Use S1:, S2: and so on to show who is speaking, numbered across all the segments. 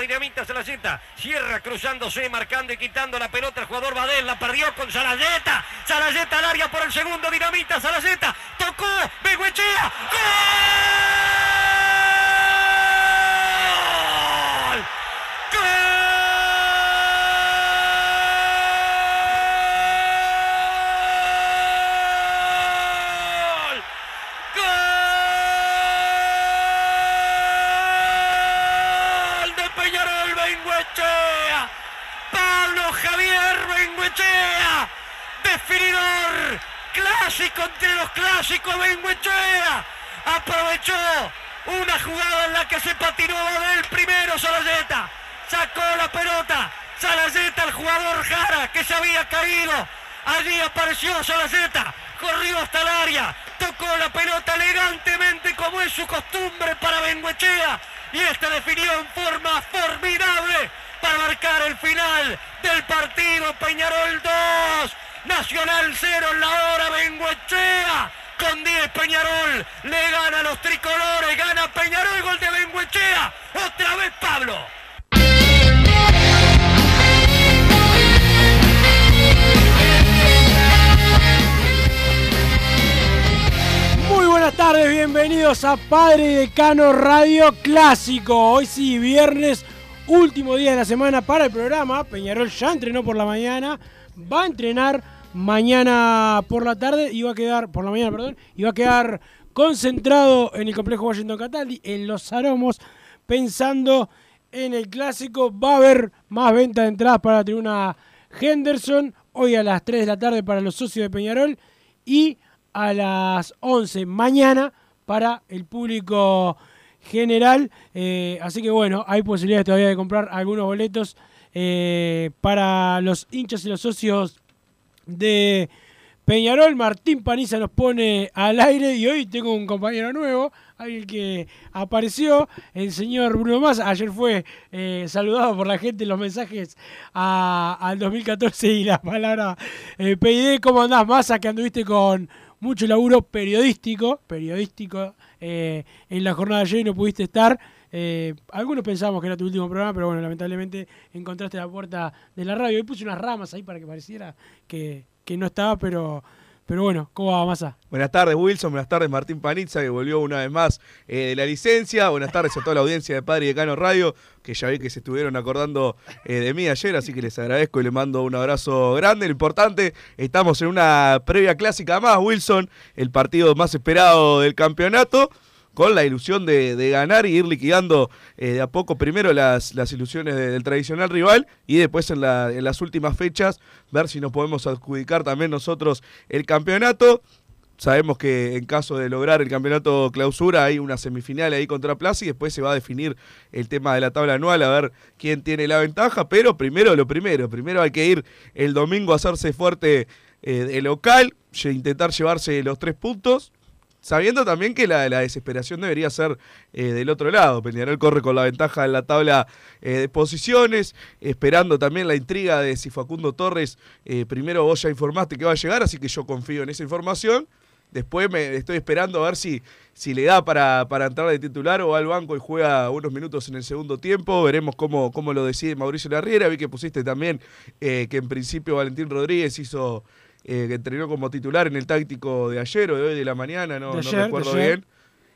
S1: Dinamita Salazeta, cierra cruzándose, marcando y quitando la pelota el jugador Badel, la perdió con Salazeta, Salazeta al área por el segundo, dinamita Salazeta, tocó, Benguechea, ¡Gol! Javier Benguechea, definidor, clásico entre los clásicos Benguechea, aprovechó una jugada en la que se patinó del primero Salazeta, sacó la pelota, Salazeta el jugador Jara que se había caído, allí apareció Salazeta, corrió hasta el área, tocó la pelota elegantemente como es su costumbre para Benguechea y este definió en forma formidable para marcar el final del partido Peñarol 2, Nacional 0 en la hora Benguechea. Con 10 Peñarol le gana los tricolores, gana Peñarol, gol de Benguechea. Otra vez Pablo.
S2: Muy buenas tardes, bienvenidos a Padre Decano Radio Clásico. Hoy sí, viernes, último día de la semana para el programa. Peñarol ya entrenó por la mañana, va a entrenar mañana por la tarde y va a quedar, por la mañana, perdón, y va a quedar concentrado en el complejo Washington Cataldi, en los aromos, pensando en el clásico. Va a haber más venta de entradas para la tribuna Henderson, hoy a las 3 de la tarde para los socios de Peñarol y a las 11 mañana para el público general. Eh, así que bueno, hay posibilidades todavía de comprar algunos boletos eh, para los hinchas y los socios de Peñarol. Martín Paniza nos pone al aire y hoy tengo un compañero nuevo, alguien que apareció, el señor Bruno Massa. Ayer fue eh, saludado por la gente en los mensajes a- al 2014 y la palabra PID. ¿Cómo andás, Massa? Que anduviste con mucho laburo periodístico, periodístico eh, en la jornada de ayer no pudiste estar. Eh, algunos pensamos que era tu último programa, pero bueno, lamentablemente encontraste la puerta de la radio. Y puse unas ramas ahí para que pareciera que, que no estaba, pero, pero bueno, ¿cómo va, Massa?
S3: Buenas tardes Wilson, buenas tardes Martín Panizza que volvió una vez más eh, de la licencia, buenas tardes a toda la audiencia de Padre y Decano Radio, que ya vi que se estuvieron acordando eh, de mí ayer, así que les agradezco y les mando un abrazo grande. Lo importante, estamos en una previa clásica más, Wilson, el partido más esperado del campeonato con la ilusión de, de ganar y ir liquidando eh, de a poco primero las, las ilusiones de- del tradicional rival y después en, la- en las últimas fechas ver si nos podemos adjudicar también nosotros el campeonato. Sabemos que en caso de lograr el campeonato clausura hay una semifinal ahí contra Plaza y después se va a definir el tema de la tabla anual a ver quién tiene la ventaja, pero primero lo primero, primero hay que ir el domingo a hacerse fuerte eh, de local, intentar llevarse los tres puntos, sabiendo también que la, la desesperación debería ser eh, del otro lado. Peñarol corre con la ventaja en la tabla eh, de posiciones, esperando también la intriga de si Facundo Torres, eh, primero vos ya informaste que va a llegar, así que yo confío en esa información. Después me estoy esperando a ver si, si le da para, para entrar de titular o va al banco y juega unos minutos en el segundo tiempo. Veremos cómo, cómo lo decide Mauricio Larriera. Vi que pusiste también que en principio Valentín Rodríguez hizo eh, que entrenó como titular en el táctico de ayer o de hoy de la mañana, no, no
S2: ayer, de
S3: recuerdo bien.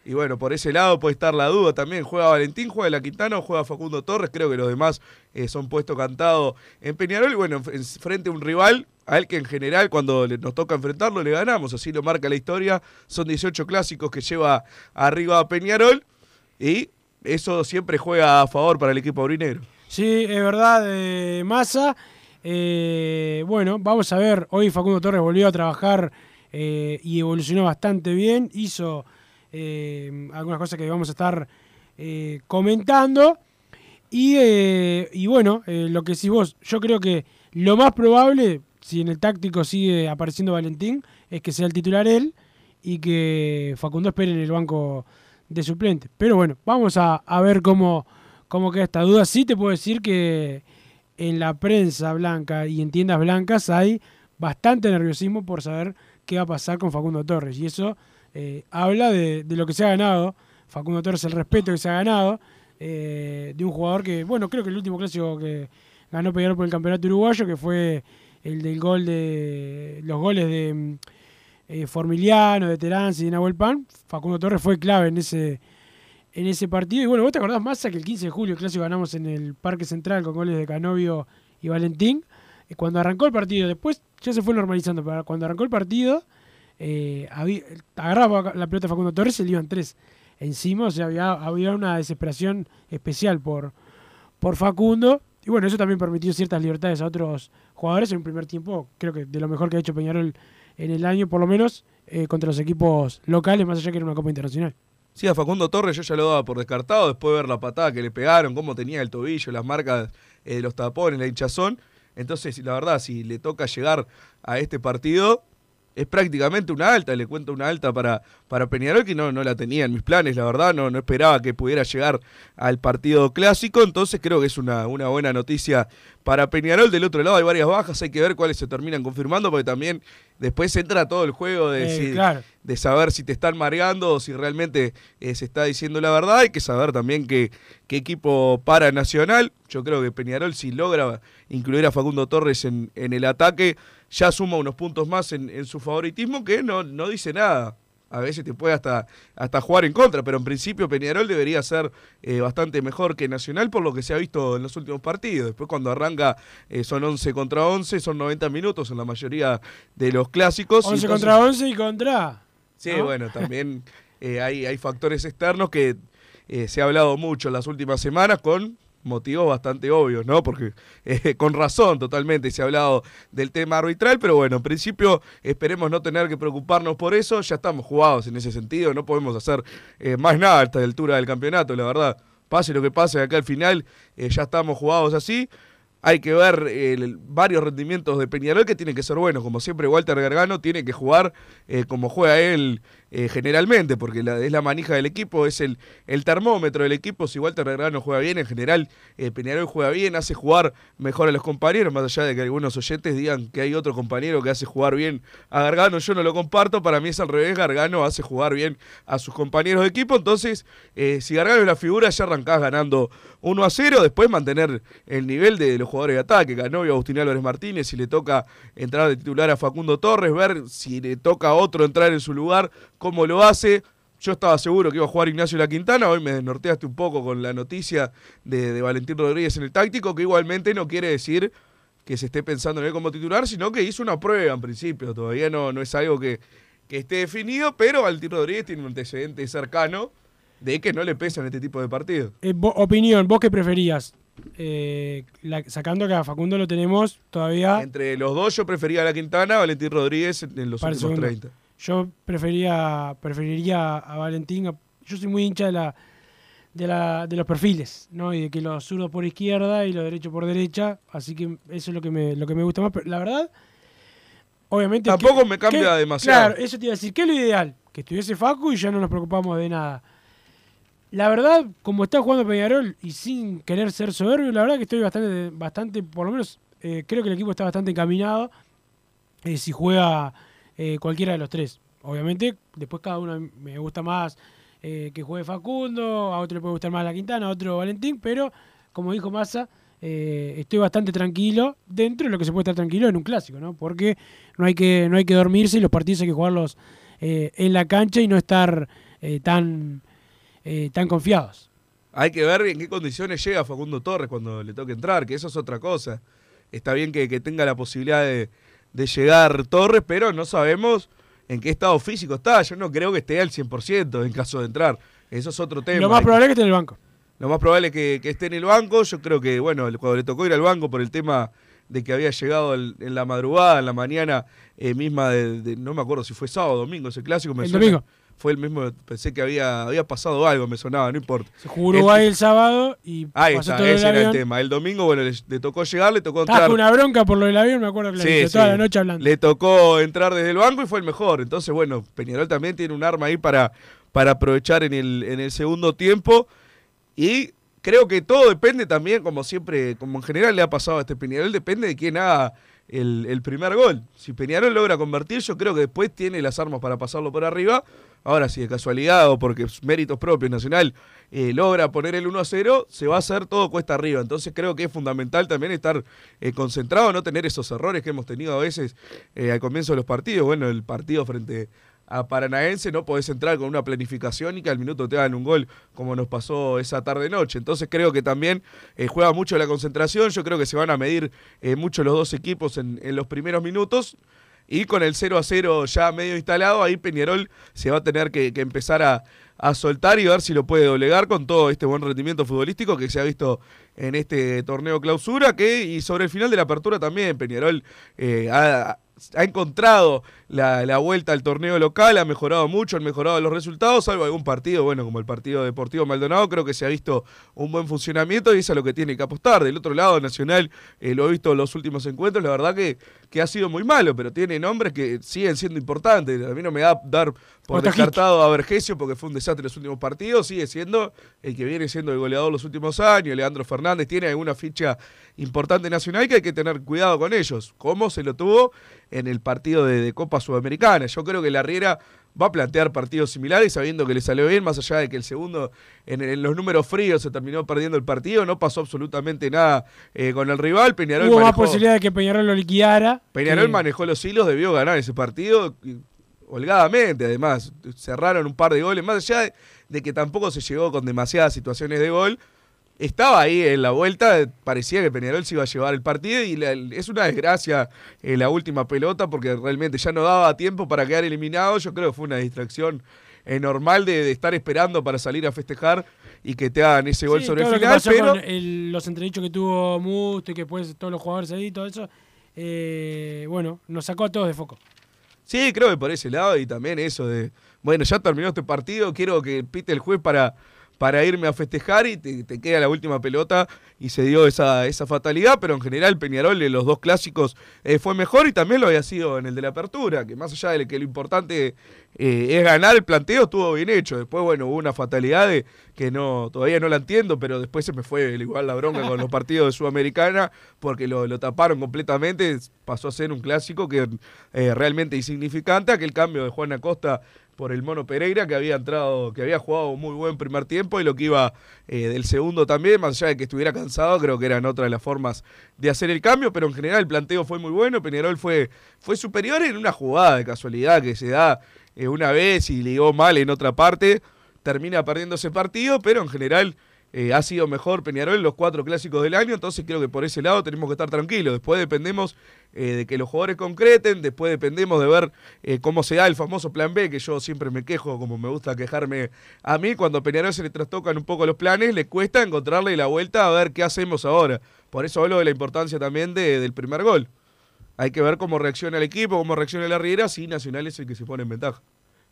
S3: Y bueno, por ese lado puede estar la duda también. ¿Juega Valentín, juega la Quintana o juega Facundo Torres? Creo que los demás eh, son puestos cantados en Peñarol. Y bueno, en- frente a un rival, a él que en general cuando nos toca enfrentarlo le ganamos. Así lo marca la historia. Son 18 clásicos que lleva arriba a Peñarol. Y eso siempre juega a favor para el equipo aurinegro.
S2: Sí, es verdad, eh, Massa. Eh, bueno, vamos a ver. Hoy Facundo Torres volvió a trabajar eh, y evolucionó bastante bien. Hizo eh, algunas cosas que vamos a estar comentando. Y, bueno, lo que sí vos, yo creo que lo más probable, si en el táctico sigue apareciendo Valentín, es que sea el titular él y que Facundo espere en el banco de suplente. Pero bueno, vamos a, a ver cómo, cómo queda esta duda. Sí te puedo decir que en la prensa blanca y en tiendas blancas hay bastante nerviosismo por saber qué va a pasar con Facundo Torres. Y eso eh, habla de, lo que se ha ganado. Facundo Torres, el respeto que se ha ganado eh, de un jugador que, bueno, creo que el último clásico que ganó Peñarol por el campeonato uruguayo, que fue el del gol de los goles de mm, eh, Formiliano, de Terán y de Nahuel Pan, Facundo Torres fue clave en ese, en ese partido. Y bueno, vos te acordás más que el 15 de julio el clásico ganamos en el Parque Central con goles de Canovio y Valentín. Eh, Cuando arrancó el partido, después ya se fue normalizando, pero cuando arrancó el partido, eh, agarraba la pelota Facundo Torres y le iban tres encima, o sea, había, había una desesperación especial por, por Facundo. Y bueno, eso también permitió ciertas libertades a otros jugadores en un primer tiempo, creo que de lo mejor que ha hecho Peñarol en el año, por lo menos, eh, contra los equipos locales, más allá que era una Copa Internacional.
S3: Sí, a Facundo Torres yo ya lo daba por descartado después de ver la patada que le pegaron, cómo tenía el tobillo, las marcas eh, de los tapones, la hinchazón. Entonces, la verdad, si le toca llegar a este partido, es prácticamente una alta. Le cuento una alta para, para Peñarol que no, no la tenía en mis planes, la verdad. No, no esperaba que pudiera llegar al partido clásico. Entonces, creo que es una, una buena noticia para Peñarol. Del otro lado hay varias bajas, hay que ver cuáles se terminan confirmando, porque también después entra todo el juego de
S2: Eh,
S3: si-
S2: claro.
S3: De saber si te están mareando o si realmente eh, se está diciendo la verdad. Hay que saber también que, qué equipo para Nacional. Yo creo que Peñarol, si logra incluir a Facundo Torres en, en el ataque, ya suma unos puntos más en, en su favoritismo que no, no dice nada. A veces te puede hasta, hasta jugar en contra, pero en principio Peñarol debería ser eh, bastante mejor que Nacional por lo que se ha visto en los últimos partidos. Después cuando arranca eh, son 11 contra 11, son 90 minutos en la mayoría de los clásicos.
S2: 11
S3: y
S2: contra 11 y contra...
S3: Sí,
S2: ¿no?
S3: bueno, también eh, hay, hay factores externos que eh, se ha hablado mucho en las últimas semanas con motivos bastante obvios, ¿no? Porque eh, con razón totalmente se ha hablado del tema arbitral, pero bueno, en principio esperemos no tener que preocuparnos por eso, ya estamos jugados en ese sentido, no podemos hacer eh, más nada a esta altura del campeonato, la verdad. Pase lo que pase acá al final, eh, ya estamos jugados así. Hay que ver eh, varios rendimientos de Peñarol que tienen que ser buenos. Como siempre, Walter Gargano tiene que jugar eh, como juega él eh, generalmente, porque es la manija del equipo, es el, el termómetro del equipo. Si Walter Gargano juega bien, en general eh, Peñarol juega bien, hace jugar mejor a los compañeros, más allá de que algunos oyentes digan que hay otro compañero que hace jugar bien a Gargano. Yo no lo comparto, para mí es al revés, Gargano hace jugar bien a sus compañeros de equipo. Entonces, eh, si Gargano es la figura, ya arrancás ganando 1 a 0, después mantener el nivel de los jugadores de ataque, Canovio, Agustín Álvarez Martínez, si le toca entrar de titular a Facundo Torres, ver si le toca a otro entrar en su lugar, cómo lo hace. Yo estaba seguro que iba a jugar Ignacio La Quintana, hoy me desnorteaste un poco con la noticia de, de Valentín Rodríguez en el táctico, que igualmente no quiere decir que se esté pensando en él como titular, sino que hizo una prueba en principio, todavía no, no es algo que, que esté definido, pero Valentín Rodríguez tiene un antecedente cercano de que no le pesan este tipo de partidos.
S2: Eh, vo- opinión, ¿vos qué preferías? Eh, la- sacando que a Facundo lo tenemos todavía
S3: Entre los dos yo prefería a La Quintana, Valentín Rodríguez en los
S2: para
S3: últimos
S2: segundo.
S3: 30.
S2: Yo prefería, preferiría a Valentín. a- yo soy muy hincha de la, de la de los perfiles, ¿no? Y de que los zurdos por izquierda y los derechos por derecha. Así que eso es lo que me, lo que me gusta más. Pero la verdad, obviamente.
S3: Tampoco
S2: que-
S3: me cambia
S2: que-
S3: demasiado.
S2: Claro, eso te iba a decir. ¿Qué es lo ideal? Que estuviese Facu y ya no nos preocupamos de nada. La verdad, como está jugando Peñarol y sin querer ser soberbio, la verdad que estoy bastante, bastante por lo menos eh, creo que el equipo está bastante encaminado eh, si juega eh, cualquiera de los tres. Obviamente, después cada uno me gusta más eh, que juegue Facundo, a otro le puede gustar más la Quintana, a otro Valentín, pero como dijo Massa, eh, estoy bastante tranquilo dentro de lo que se puede estar tranquilo en un clásico, ¿no? Porque no hay que, no hay que dormirse y los partidos hay que jugarlos en la cancha y no estar tan, tan confiados.
S3: Hay que ver en qué condiciones llega Facundo Torres cuando le toque entrar, que eso es otra cosa. Está bien que, que tenga la posibilidad de, de llegar Torres, pero no sabemos en qué estado físico está. Yo no creo que esté al 100% en caso de entrar. Eso es otro tema.
S2: Lo más probable es que esté en el banco.
S3: Lo más probable es que, que esté en el banco. Yo creo que, bueno, cuando le tocó ir al banco por el tema de que había llegado el- en la madrugada, en la mañana eh, misma de, de- no me acuerdo si fue sábado o domingo, ese clásico me
S2: El
S3: suena-
S2: domingo.
S3: Fue el mismo, pensé que había, había pasado algo, me sonaba, no importa.
S2: Se jugó Uruguay el sábado y
S3: Ahí
S2: pasó
S3: está,
S2: todo el
S3: ese era el tema. El domingo, bueno, le, le tocó llegar, le tocó entrar.
S2: una bronca por lo del avión, me acuerdo que
S3: Sí,
S2: dije
S3: sí.
S2: toda la noche hablando.
S3: Le tocó entrar desde el banco y fue el mejor. Entonces, bueno, Peñarol también tiene un arma ahí para, para aprovechar en el, en el segundo tiempo. Y creo que todo depende también, como siempre, como en general le ha pasado a este Peñarol, depende de quién haga el, el primer gol. Si Peñarol logra convertir, yo creo que después tiene las armas para pasarlo por arriba. Ahora, si de casualidad o porque méritos propios Nacional eh, logra poner el 1 a 0, se va a hacer todo cuesta arriba. Entonces creo que es fundamental también estar eh, concentrado, no tener esos errores que hemos tenido a veces eh, al comienzo de los partidos. Bueno, el partido frente a Paranaense no podés entrar con una planificación y que al minuto te hagan un gol como nos pasó esa tarde-noche. Entonces creo que también eh, juega mucho la concentración. Yo creo que se van a medir eh, mucho los dos equipos en, los primeros minutos. Y con el 0 a 0 ya medio instalado, ahí Peñarol se va a tener que, que empezar a, a soltar y ver si lo puede doblegar con todo este buen rendimiento futbolístico que se ha visto en este torneo clausura. Que, y sobre el final de la apertura también, Peñarol eh, ha, ha encontrado la, la vuelta al torneo local, ha mejorado mucho, han mejorado los resultados, salvo algún partido, bueno, como el partido Deportivo Maldonado, creo que se ha visto un buen funcionamiento y es lo que tiene que apostar. Del otro lado, Nacional, eh, lo he visto en los últimos encuentros, la verdad que, que ha sido muy malo, pero tiene nombres que siguen siendo importantes. A mí no me da dar por descartado a Vergesio porque fue un desastre en los últimos partidos, sigue siendo el que viene siendo el goleador los últimos años, Leandro Fernández tiene alguna ficha importante nacional que hay que tener cuidado con ellos, como se lo tuvo en el partido de, de Copa Sudamericana. Yo creo que la Riera va a plantear partidos similares sabiendo que le salió bien, más allá de que el segundo en, en los números fríos se terminó perdiendo el partido, no pasó absolutamente nada eh, con el rival. Peñarol
S2: Hubo más
S3: manejó-
S2: posibilidad de que Peñarol lo liquidara.
S3: Peñarol
S2: que-
S3: manejó los hilos, debió ganar ese partido holgadamente, además. Cerraron un par de goles, más allá de, que tampoco se llegó con demasiadas situaciones de gol. Estaba ahí en la vuelta, parecía que Peñarol se iba a llevar el partido y la- es una desgracia eh, la última pelota porque realmente ya no daba tiempo para quedar eliminado. Yo creo que fue una distracción eh, normal de, de estar esperando para salir a festejar y que te hagan ese gol
S2: Sí,
S3: sobre el
S2: lo
S3: final, pero...
S2: el- los entredichos que tuvo Musto y que después todos los jugadores ahí, todo eso, eh, bueno, nos sacó a todos de foco.
S3: Sí, creo que por ese lado y también eso de, bueno, ya terminó este partido, quiero que pite el juez para, para irme a festejar y te, te queda la última pelota y se dio esa, esa fatalidad, pero en general Peñarol en los dos clásicos eh, fue mejor y también lo había sido en el de la apertura, que más allá de que lo importante eh, es ganar, el planteo estuvo bien hecho. Después, bueno, hubo una fatalidad de, que no todavía no la entiendo, pero después se me fue igual la bronca con los partidos de Sudamericana porque lo, lo taparon completamente, pasó a ser un clásico que eh, realmente insignificante, aquel cambio de Juan Acosta por el Mono Pereira que había entrado, que había jugado muy buen primer tiempo y lo que iba eh, del segundo también, más allá de que estuviera cansado, creo que eran otras de las formas de hacer el cambio, pero en general el planteo fue muy bueno, Peñarol fue, fue superior en una jugada de casualidad que se da eh, una vez y ligó mal en otra parte, termina perdiendo ese partido, pero en general eh, ha sido mejor Peñarol en los cuatro clásicos del año, entonces creo que por ese lado tenemos que estar tranquilos. Después dependemos eh, de que los jugadores concreten, después dependemos de ver eh, cómo se da el famoso plan B, que yo siempre me quejo, como me gusta quejarme a mí, cuando a Peñarol se le trastocan un poco los planes, le cuesta encontrarle la vuelta a ver qué hacemos ahora. Por eso hablo de la importancia también de- del primer gol. Hay que ver cómo reacciona el equipo, cómo reacciona la Riera, si Nacional es el que se pone en ventaja.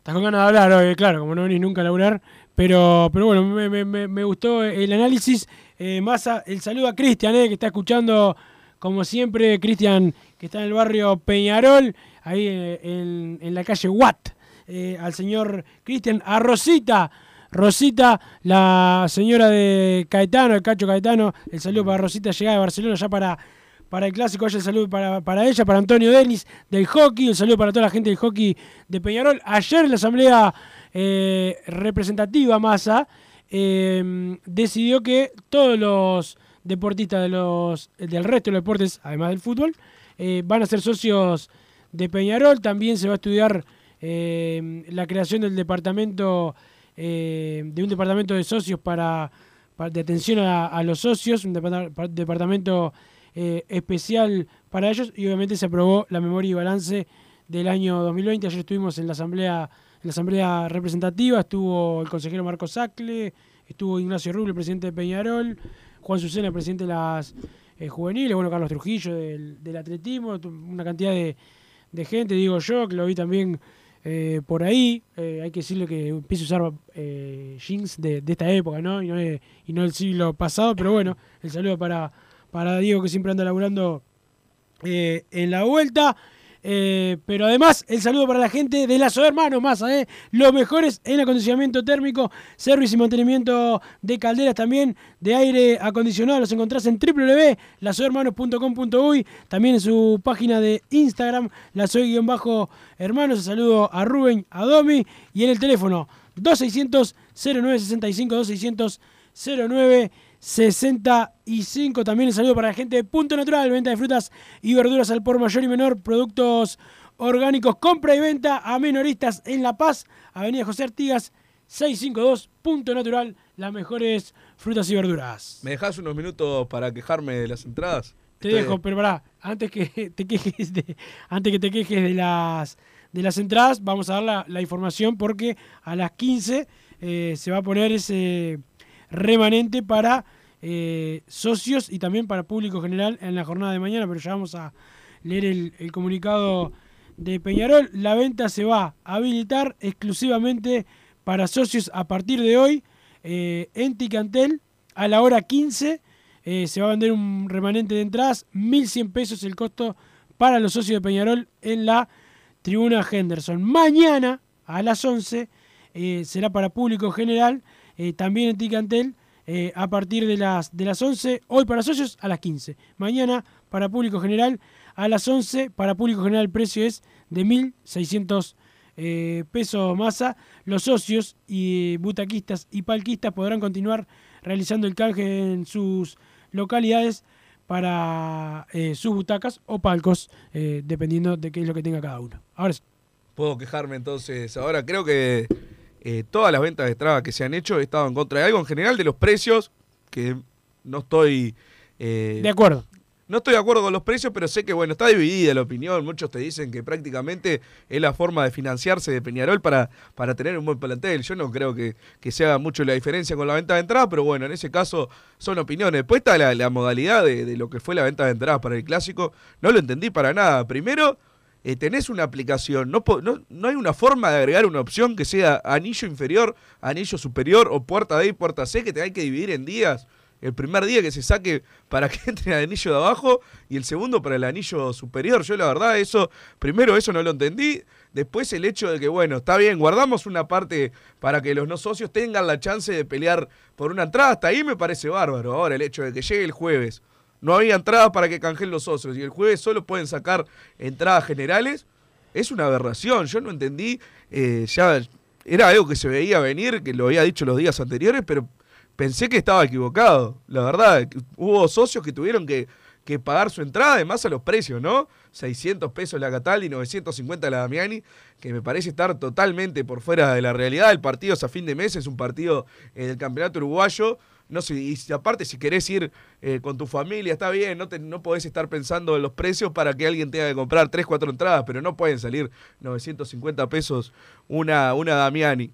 S2: Estás con ganas de hablar hoy, claro, como no venís nunca a laburar. Pero, pero bueno, me, me- me- gustó el análisis. Eh, más a- el saludo a Cristian, eh, que está escuchando, como siempre, Cristian, que está en el barrio Peñarol, ahí eh, en, en la calle Watt. Eh, al señor Cristian, a Rosita. Rosita, la señora de Caetano, el Cacho Caetano, el saludo para Rosita, llegada de Barcelona ya para, para el clásico, el saludo para, para ella, para Antonio Denis del hockey, el saludo para toda la gente del hockey de Peñarol. Ayer la asamblea eh, representativa Massa eh, decidió que todos los deportistas de los, del resto de los deportes, además del fútbol, eh, van a ser socios de Peñarol. También se va a estudiar eh, la creación del departamento, eh, de un departamento de socios para, de atención a, los socios, un depart- departamento eh, especial para ellos y obviamente se aprobó la memoria y balance del año 2020. Ayer estuvimos en la asamblea, en la asamblea representativa, estuvo el consejero Marco Sacle, estuvo Ignacio Ruble, presidente de Peñarol, Juan Susena, presidente de las eh, juveniles, bueno, Carlos Trujillo del, del atletismo, una cantidad de, de gente, digo yo, que lo vi también eh, por ahí. Hay que decirle que empieza a usar jeans de, de esta época, ¿no? Y, no de- y no del siglo pasado, pero bueno, el saludo para, para Diego que siempre anda laburando eh, en la vuelta. Eh, pero además, el saludo para la gente de Lazo Hermanos Massa, eh, los mejores en acondicionamiento térmico, servicio y mantenimiento de calderas también, de aire acondicionado. Los encontrás en www.lazohermanos.com.uy, también en su página de Instagram, lazoe-hermanos. El saludo a Rubén, a Domi y en el teléfono 2600 0965 2600 0965. También el saludo para la gente de Punto Natural, venta de frutas y verduras al por mayor y menor, productos orgánicos, compra y venta a menoristas en La Paz, Avenida José Artigas 652, Punto Natural, las mejores frutas y verduras.
S3: ¿Me dejas unos minutos para quejarme de las entradas?
S2: Te
S3: Estoy-
S2: dejo, pero pará, antes que te quejes de, antes que te quejes de las de las entradas, vamos a dar la, la información porque a las 15 eh, se va a poner ese remanente para eh, socios y también para público general en la jornada de mañana, pero ya vamos a leer el, comunicado de Peñarol. La venta se va a habilitar exclusivamente para socios a partir de hoy eh, en Ticantel a la hora 15. eh, se va a vender un remanente de entradas, 1.100 pesos el costo para los socios de Peñarol en la tribuna Henderson. Mañana a las 11 eh, será para público general, eh, también en Ticantel, eh, a partir de las, de las 11, hoy para socios a las 15. Mañana para público general a las 11, para público general el precio es de 1.600 eh, pesos masa. Los socios y butaquistas y palquistas podrán continuar realizando el canje en sus localidades para eh, sus butacas o palcos, eh, dependiendo de qué es lo que tenga cada uno. Ahora sí.
S3: Puedo quejarme entonces. Ahora creo que eh, todas las ventas de entradas que se han hecho he estado en contra de algo en general de los precios, que no estoy... eh,
S2: De acuerdo.
S3: No estoy de acuerdo con los precios, pero sé que bueno, está dividida la opinión. Muchos te dicen que prácticamente es la forma de financiarse de Peñarol para, para tener un buen plantel. Yo no creo que, que se haga mucho la diferencia con la venta de entradas, pero bueno, en ese caso son opiniones. Después está la, la modalidad de, de lo que fue la venta de entradas para el clásico. No lo entendí para nada. Primero, eh, tenés una aplicación, no, no, no hay una forma de agregar una opción que sea anillo inferior, anillo superior o puerta D y puerta C que te hay que dividir en días. El primer día que se saque para que entre el anillo de abajo y el segundo para el anillo superior. Yo la verdad eso, primero eso no lo entendí. Después el hecho de que, bueno, está bien, guardamos una parte para que los no socios tengan la chance de pelear por una entrada. Hasta ahí me parece bárbaro. Ahora el hecho de que llegue el jueves, no había entradas para que canjeen los socios y el jueves solo pueden sacar entradas generales, es una aberración. Yo no entendí, eh, ya era algo que se veía venir, que lo había dicho los días anteriores, pero pensé que estaba equivocado. La verdad, hubo socios que tuvieron que, que pagar su entrada, además a los precios, ¿no? 600 pesos la Cataldi, 950 la Damiani, que me parece estar totalmente por fuera de la realidad. El partido es a fin de mes, es un partido eh, del campeonato uruguayo. No sé, y aparte si querés ir eh, con tu familia, está bien, no, te, no podés estar pensando en los precios para que alguien tenga que comprar 3, 4 entradas, pero no pueden salir 950 pesos una, una Damiani.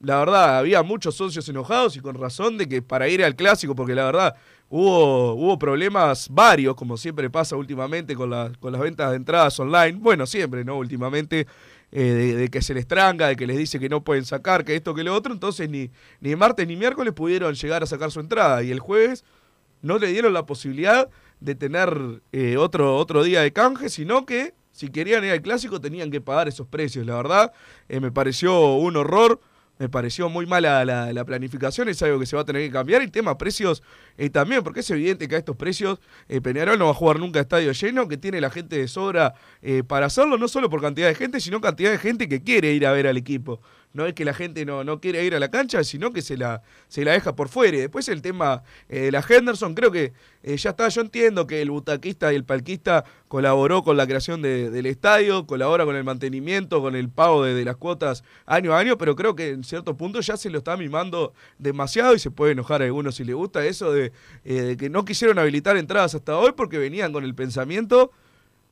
S3: La verdad, había muchos socios enojados y con razón de que para ir al clásico, porque la verdad hubo, hubo problemas varios, como siempre pasa últimamente con, la- con las ventas de entradas online. Bueno, siempre, ¿no? Últimamente, eh, de, de que se les tranga, de que les dice que no pueden sacar, que esto, que lo otro. Entonces, ni, ni martes ni miércoles pudieron llegar a sacar su entrada. Y el jueves no le dieron la posibilidad de tener eh, otro, otro día de canje, sino que si querían ir al clásico tenían que pagar esos precios. La verdad, eh, me pareció un horror. Me pareció muy mala la, la planificación, es algo que se va a tener que cambiar. Y tema precios eh, también, porque es evidente que a estos precios eh, Peñarol no va a jugar nunca a estadio lleno, que tiene la gente de sobra eh, para hacerlo, no solo por cantidad de gente, sino cantidad de gente que quiere ir a ver al equipo. No es que la gente no, no quiere ir a la cancha, sino que se la, se la deja por fuera. Y después el tema eh, de la Henderson, creo que eh, ya está, yo entiendo que el butaquista y el palquista colaboró con la creación de- del estadio, colabora con el mantenimiento, con el pago de, de las cuotas año a año, pero creo que en cierto punto ya se lo está mimando demasiado y se puede enojar a algunos si le gusta eso de, eh, de que no quisieron habilitar entradas hasta hoy porque venían con el pensamiento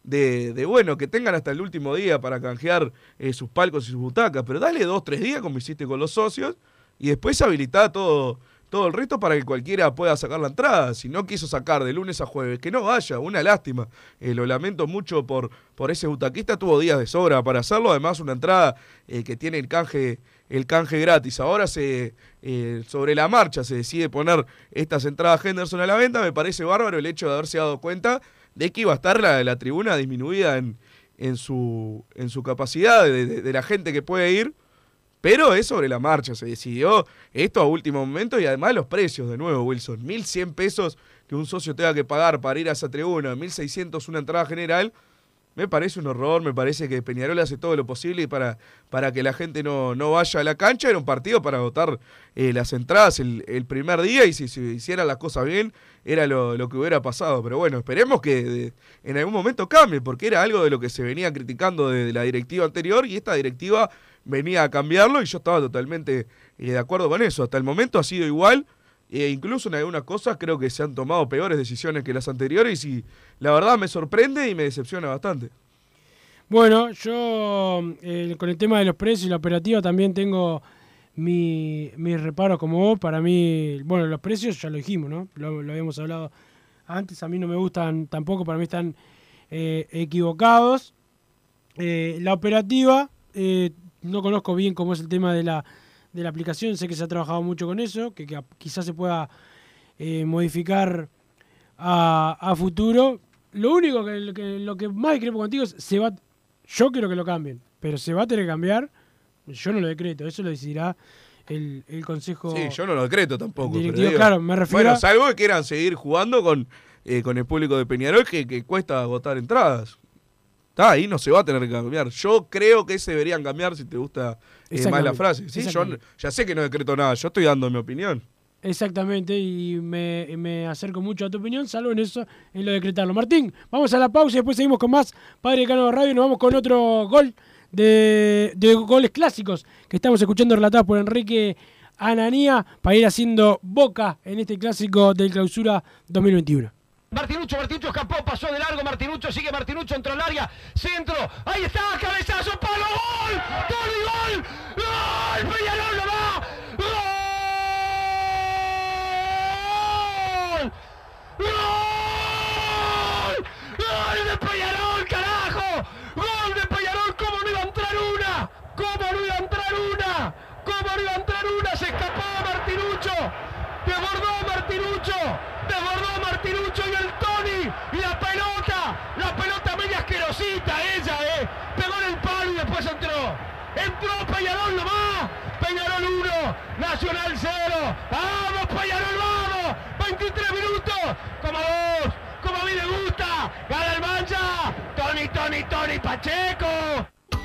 S3: de, de, bueno, que tengan hasta el último día para canjear eh, sus palcos y sus butacas, pero dale dos, tres días como hiciste con los socios y después habilitá todo, todo el resto para que cualquiera pueda sacar la entrada. Si no quiso sacar de lunes a jueves, que no vaya, una lástima. Eh, lo lamento mucho por, por ese butaquista, tuvo días de sobra para hacerlo, además una entrada eh, que tiene el canje, el canje gratis. Ahora se sobre la marcha se decide poner estas entradas Henderson a la venta, me parece bárbaro el hecho de haberse dado cuenta de que iba a estar la, la tribuna disminuida en, en, su, en su capacidad de, de, de la gente que puede ir. Pero es sobre la marcha, se decidió esto a último momento y además los precios, de nuevo, Wilson. 1.100 pesos que un socio tenga que pagar para ir a esa tribuna, 1.600 una entrada general, me parece un horror, me parece que Peñarol hace todo lo posible para, para que la gente no, no vaya a la cancha. Era un partido para agotar eh, las entradas el, primer día y si se si hicieran las cosas bien era lo, lo, que hubiera pasado. Pero bueno, esperemos que en algún momento cambie, porque era algo de lo que se venía criticando de, de la directiva anterior y esta directiva venía a cambiarlo y yo estaba totalmente eh, de acuerdo con eso. Hasta el momento ha sido igual. E incluso en algunas cosas creo que se han tomado peores decisiones que las anteriores y la verdad me sorprende y me decepciona bastante.
S2: Bueno, yo eh, con el tema de los precios y la operativa también tengo mi, mis reparos como vos. Para mí, bueno, los precios ya lo dijimos, ¿no? Lo, habíamos hablado antes. A mí no me gustan tampoco, para mí están eh, equivocados. Eh, la operativa, no conozco bien cómo es el tema de la de la aplicación, sé que se ha trabajado mucho con eso, que, que quizás se pueda eh, modificar a, a, futuro. Lo único que, que, lo que más discrepo contigo es, se va, yo quiero que lo cambien, pero se va a tener que cambiar, yo no lo decreto, eso lo decidirá el, el Consejo
S3: Sí, yo no lo decreto tampoco.
S2: Directivo, digo, claro, me refiero
S3: Bueno, salvo que quieran seguir jugando con, eh, con el público de Peñarol, que, que cuesta agotar entradas. Está ahí, no se va a tener que cambiar. Yo creo que se deberían cambiar si te gusta eh, más la frase. Sí, yo ya sé que no decreto nada, yo estoy dando mi opinión.
S2: Exactamente, y me, me, acerco mucho a tu opinión, salvo en eso, en lo de decretarlo. Martín, vamos a la pausa y después seguimos con más Padre Cano de Radio y nos vamos con otro gol de, de goles clásicos que estamos escuchando relatados por Enrique Ananía para ir haciendo boca en este clásico del clausura 2021.
S1: Martinucho, Martinucho escapó, pasó de largo, Martinucho, sigue Martinucho, entró al área, centro, ahí está, cabezazo, palo, gol, gol, gol, gol, Peñarol lo va, gol, gol, gol de Peñarol, carajo, gol de Peñarol, cómo no iba a entrar una, cómo no iba a entrar una, cómo no iba a entrar una, se escapó Martinucho, desbordó Martinucho, desbordó Martinucho y el Tony, y la pelota, la pelota media asquerosita ella, eh, pegó en el palo y después entró, Peñarol nomás, Peñarol 1, Nacional 0, vamos Peñarol, vamos, 23 minutos, como vos, como a mí me gusta, gana el mancha, Tony, Tony, Tony Pacheco.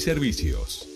S4: servicios.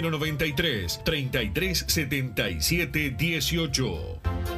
S5: 093 33 77 18.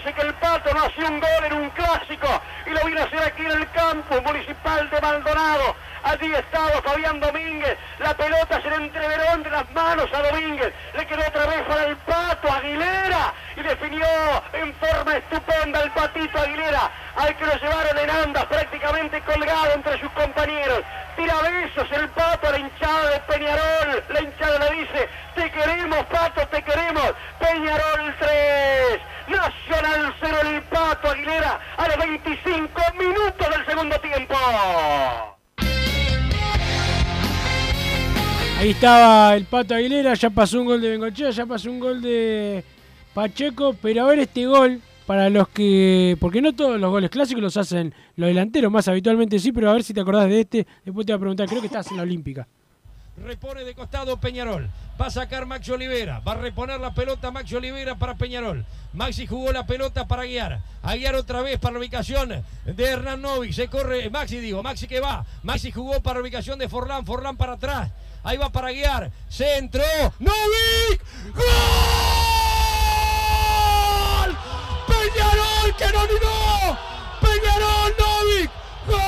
S6: hace que el Pato no hacía un gol en un clásico? Y lo vino a hacer aquí en el campo municipal de Maldonado. Allí estaba Fabián Domínguez. La pelota se le entreveró entre las manos a Domínguez. Le quedó otra vez para el Pato Aguilera. Y definió en forma estupenda el Patito Aguilera. Al que lo llevaron en andas prácticamente colgado entre sus compañeros. Tira besos el Pato a la hinchada de Peñarol. La hinchada le dice, te queremos Pato, te queremos. Peñarol 3. Nacional 0 el Pato Aguilera a los 25 minutos del segundo tiempo.
S2: Ahí estaba el Pato Aguilera, ya pasó un gol de Bengochea, ya pasó un gol de Pacheco, pero a ver este gol, para los que. Porque no todos los goles clásicos los hacen los delanteros, más habitualmente sí, pero a ver si te acordás de este. Después te voy a preguntar, creo que estás en la Olímpica.
S7: Repone de costado Peñarol. Va a sacar Maxi Olivera. Va a reponer la pelota Maxi Olivera para Peñarol. Maxi jugó la pelota para guiar. A guiar otra vez para la ubicación de Hernán Novik. Se corre. Maxi digo. Maxi que va. Maxi jugó para la ubicación de Forlán. Forlán para atrás. Ahí va para guiar. Centro. Novik. ¡Gol! Peñarol que no no. Peñarol Novik. ¡Gol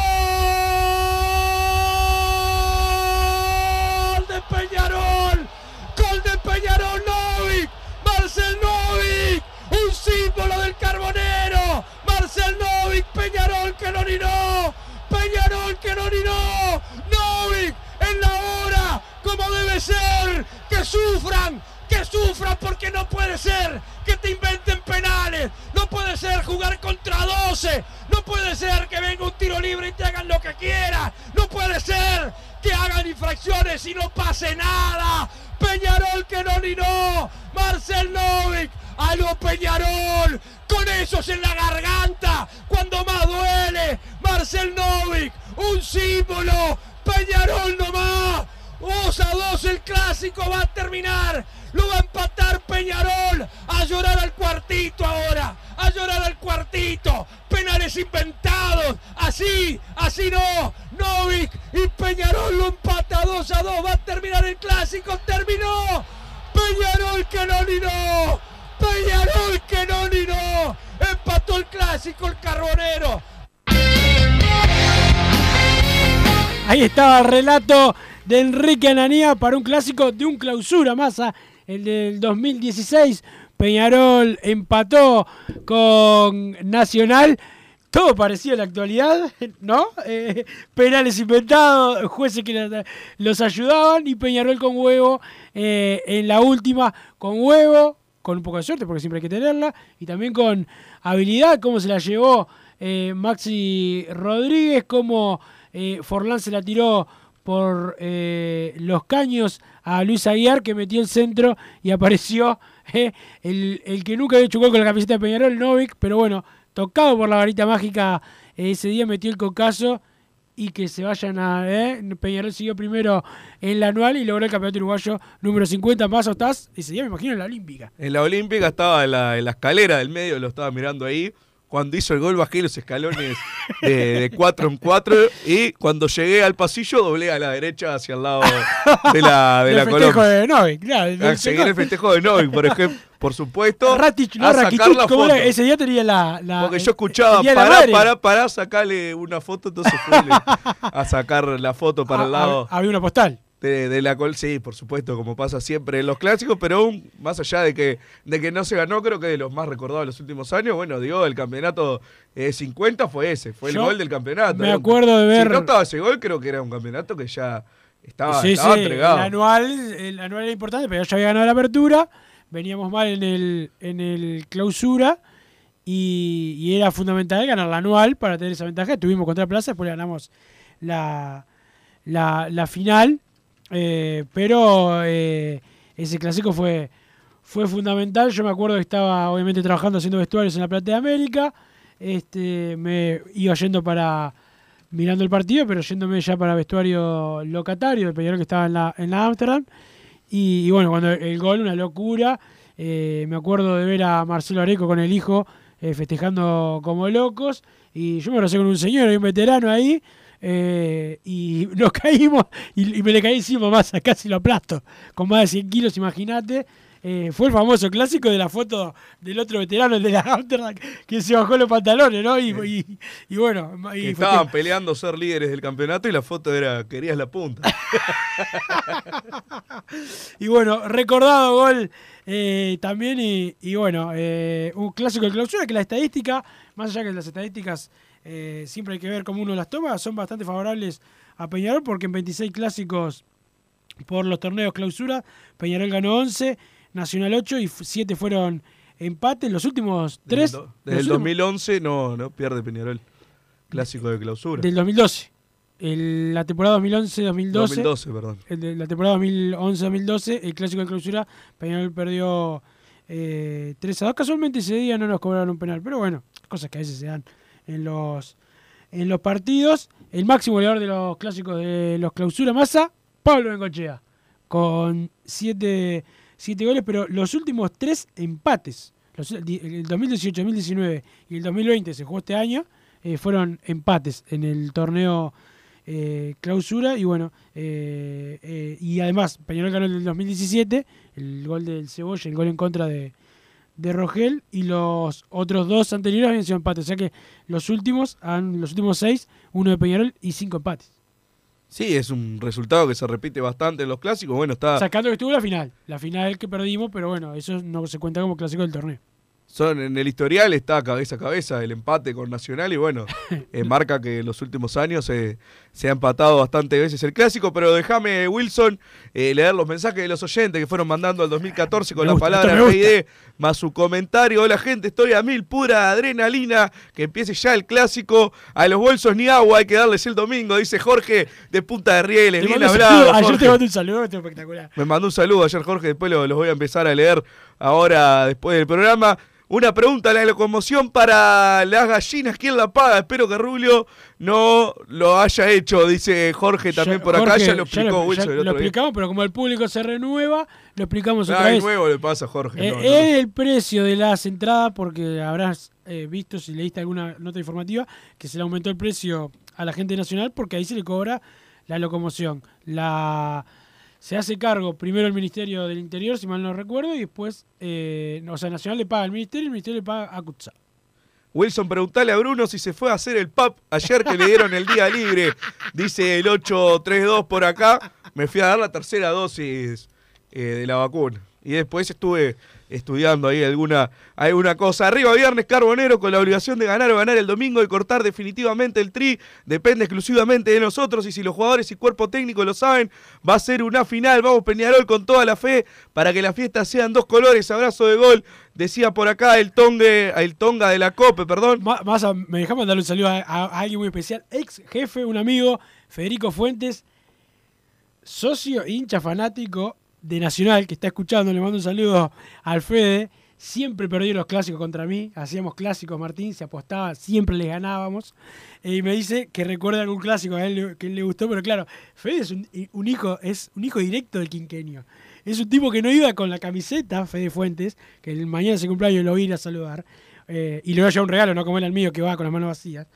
S7: de Peñarol! ¡Gol de Peñarol Novik! ¡Marcel Novik! ¡Un símbolo del carbonero! ¡Marcel Novik! ¡Peñarol que no no! ¡Peñarol que no no! ¡Novik! ¡En la hora! ¡Como debe ser! ¡Que sufran! ¡Que sufran! Porque no puede ser que te inventen penales. No puede ser jugar contra 12. No puede ser que venga un tiro libre y te hagan lo que quieras. No puede ser que hagan infracciones y no pase nada. Peñarol que no ni no. Marcel Novik. Algo Peñarol. Con esos en la garganta. Cuando más duele. Marcel Novik. Un símbolo. Peñarol nomás. 2 a 2 el clásico va a terminar. Lo va a empatar Peñarol. A llorar al cuartito ahora. A llorar al cuartito. Penales inventados. Así, así no. Novik y Peñarol lo empata 2 a 2. Va a terminar el clásico. Terminó. Peñarol que no ni no. Peñarol que no ni no. Empató el clásico el carbonero.
S2: Ahí estaba el relato de Enrique Ananía para un clásico de un clausura masa, el del 2016. Peñarol empató con Nacional. Todo parecía la actualidad, ¿no? Eh, penales inventados, jueces que los ayudaban y Peñarol con huevo eh, en la última, con huevo, con un poco de suerte porque siempre hay que tenerla, y también con habilidad, cómo se la llevó eh, Maxi Rodríguez, cómo eh, Forlán se la tiró por eh, los caños a Luis Aguiar, que metió el centro y apareció eh, el, el que nunca había hecho gol con la camiseta de Peñarol, Novik, pero bueno, tocado por la varita mágica, eh, ese día metió el cocazo y que se vayan a... Peñarol siguió primero en la anual y logró el campeonato uruguayo número 50 más, o estás, ese día me imagino en la Olímpica.
S3: En la Olímpica estaba en la, en la escalera del medio, lo estaba mirando ahí. Cuando hizo el gol bajé los escalones de, de cuatro en cuatro y cuando llegué al pasillo doblé a la derecha hacia el lado de la, de la
S2: festejo de Novik, claro. del
S3: A seguir el festejo de Novik, por ejemplo, por supuesto.
S2: Ratic, no,
S3: a sacar
S2: Rakitic,
S3: la
S2: ¿cómo
S3: foto.
S2: era? Ese día tenía la... la-
S3: Porque
S2: el-
S3: yo escuchaba,
S2: el madre.
S3: para, para, sacarle una foto, entonces fui a sacar la foto para el lado.
S2: Había una postal.
S3: De, de la col, sí, por supuesto, como pasa siempre en los clásicos, pero aún más allá de que, de que no se ganó, creo que de los más recordados de los últimos años, bueno, digo, el campeonato eh, 50 fue ese, fue el
S2: Yo
S3: gol del campeonato.
S2: me acuerdo de ver-
S3: Si no estaba ese gol, creo que era un campeonato que ya estaba,
S2: sí,
S3: estaba
S2: sí,
S3: entregado.
S2: El anual, el anual era importante, pero ya había ganado la apertura. Veníamos mal en el, en el clausura. Y, y era fundamental ganar la anual para tener esa ventaja. Tuvimos contra Plaza, después le ganamos la, la, la final. Eh, pero eh, ese clásico fue, fue fundamental. Yo me acuerdo que estaba obviamente trabajando haciendo vestuarios en la Platea América. Este, me iba yendo para mirando el partido, pero yéndome ya para vestuario locatario de Peñarol que estaba en la, en la Amsterdam. Y, y bueno, cuando el gol, una locura. eh, me acuerdo de ver a Marcelo Areco con el hijo eh, festejando como locos. Y yo me abracé con un señor un veterano ahí. Eh, y nos caímos y, y me le caí encima más, casi lo aplasto. Con más de 100 kilos, imagínate. Eh, fue el famoso clásico de la foto del otro veterano, el de la Amsterdam, que se bajó los pantalones, ¿no? Y, y- y bueno, y
S3: estaban peleando ser líderes del campeonato y la foto era, querías la punta.
S2: Y bueno, recordado gol eh, también y, y bueno, eh, un clásico de clausura que la estadística, más allá que las estadísticas eh, siempre hay que ver cómo uno las toma, son bastante favorables a Peñarol porque en 26 clásicos por los torneos clausura, Peñarol ganó 11, Nacional 8 y 7 fueron empates. Los últimos
S3: Desde el
S2: 3
S3: do- Desde el 2011 no, no pierde Peñarol. Clásico de clausura.
S2: del 2012. El- la temporada 2011-2012.
S3: 2012, perdón.
S2: El la temporada 2011-2012, el clásico de clausura, Peñarol perdió eh, 3 a 2. Casualmente ese día no nos cobraron un penal, pero bueno, cosas que a veces se dan en los, en los partidos. El máximo goleador de los clásicos de los clausura masa, Pablo Bengochea, con 7 goles, pero los últimos 3 empates, los, el 2018, 2019 y el 2020 se jugó este año, eh, fueron empates en el torneo eh, clausura y bueno, eh, y además Peñarol ganó el 2017, el gol del Cebolla, el gol en contra de, de Rogel y los otros dos anteriores habían sido empates, o sea que los últimos, han, los últimos seis, uno de Peñarol y cinco empates.
S3: Sí, es un resultado que se repite bastante en los clásicos. Bueno, está.
S2: Sacando que estuvo la final, la final que perdimos, pero bueno, eso no se cuenta como clásico del torneo.
S3: Son, en el historial está cabeza a cabeza el empate con Nacional y bueno, eh, marca que en los últimos años eh, se ha empatado bastante veces el clásico, pero déjame, Wilson, eh, leer los mensajes de los oyentes que fueron mandando al 2014 con
S2: Me
S3: la
S2: gusta,
S3: palabra PID más su comentario. Hola gente, estoy a mil, pura adrenalina, que empiece ya el clásico. A los bolsos ni agua, hay que darles el domingo, dice Jorge de Punta de Rieles. Bien hablado.
S2: saludo, Ayer te mando un saludo, espectacular.
S3: Me mandó un saludo ayer Jorge, después lo- los voy a empezar a leer ahora después del programa. Una pregunta, la locomoción para las gallinas, ¿quién la paga? Espero que Rubio no lo haya hecho, dice Jorge también
S2: Ya-
S3: por acá,
S2: Jorge,
S3: ya lo explicó
S2: ya
S3: Wilson
S2: ya
S3: el
S2: lo
S3: otro día.
S2: explicamos, pero como el público se renueva, lo explicamos otra
S3: Ay,
S2: vez.
S3: nuevo le pasa a Jorge.
S2: Eh,
S3: no, no.
S2: Es el precio de las entradas, porque habrás eh, visto si leíste alguna nota informativa, que se le aumentó el precio a la gente nacional porque ahí se le cobra la locomoción. La Se hace cargo primero el Ministerio del Interior, si mal no recuerdo, y después, eh, sea, Nacional le paga al Ministerio y el Ministerio le paga a CUTSA.
S3: Wilson, preguntale a Bruno si se fue a hacer el pub ayer que le dieron el día libre. Dice el 832 por acá. Me fui a dar la tercera dosis eh, de la vacuna. Y después estuve estudiando ahí alguna, alguna cosa. Arriba viernes Carbonero con la obligación de ganar o ganar el domingo y cortar definitivamente el tri. Depende exclusivamente de nosotros y si los jugadores y cuerpo técnico lo saben, va a ser una final. Vamos Peñarol con toda la fe para que la fiesta sean dos colores. Abrazo de gol. Decía por acá el tongue, el tonga de la COPE, perdón.
S2: Más, me dejamos darle un saludo a- a alguien muy especial, ex jefe, un amigo, Federico Fuentes, socio, hincha fanático de Nacional, que está escuchando, le mando un saludo al Fede. Siempre perdió los clásicos contra mí, hacíamos clásicos, Martín, se apostaba, siempre les ganábamos. Eh, Y me dice que recuerda algún clásico a él que le gustó, pero claro, Fede es un, hijo, es un hijo directo del quinquenio. Es un tipo que no iba con la camiseta, Fede Fuentes, que el mañana se cumpleaños lo voy a ir a saludar. eh, y le voy a llevar un regalo, no como era el mío, que va con las manos vacías.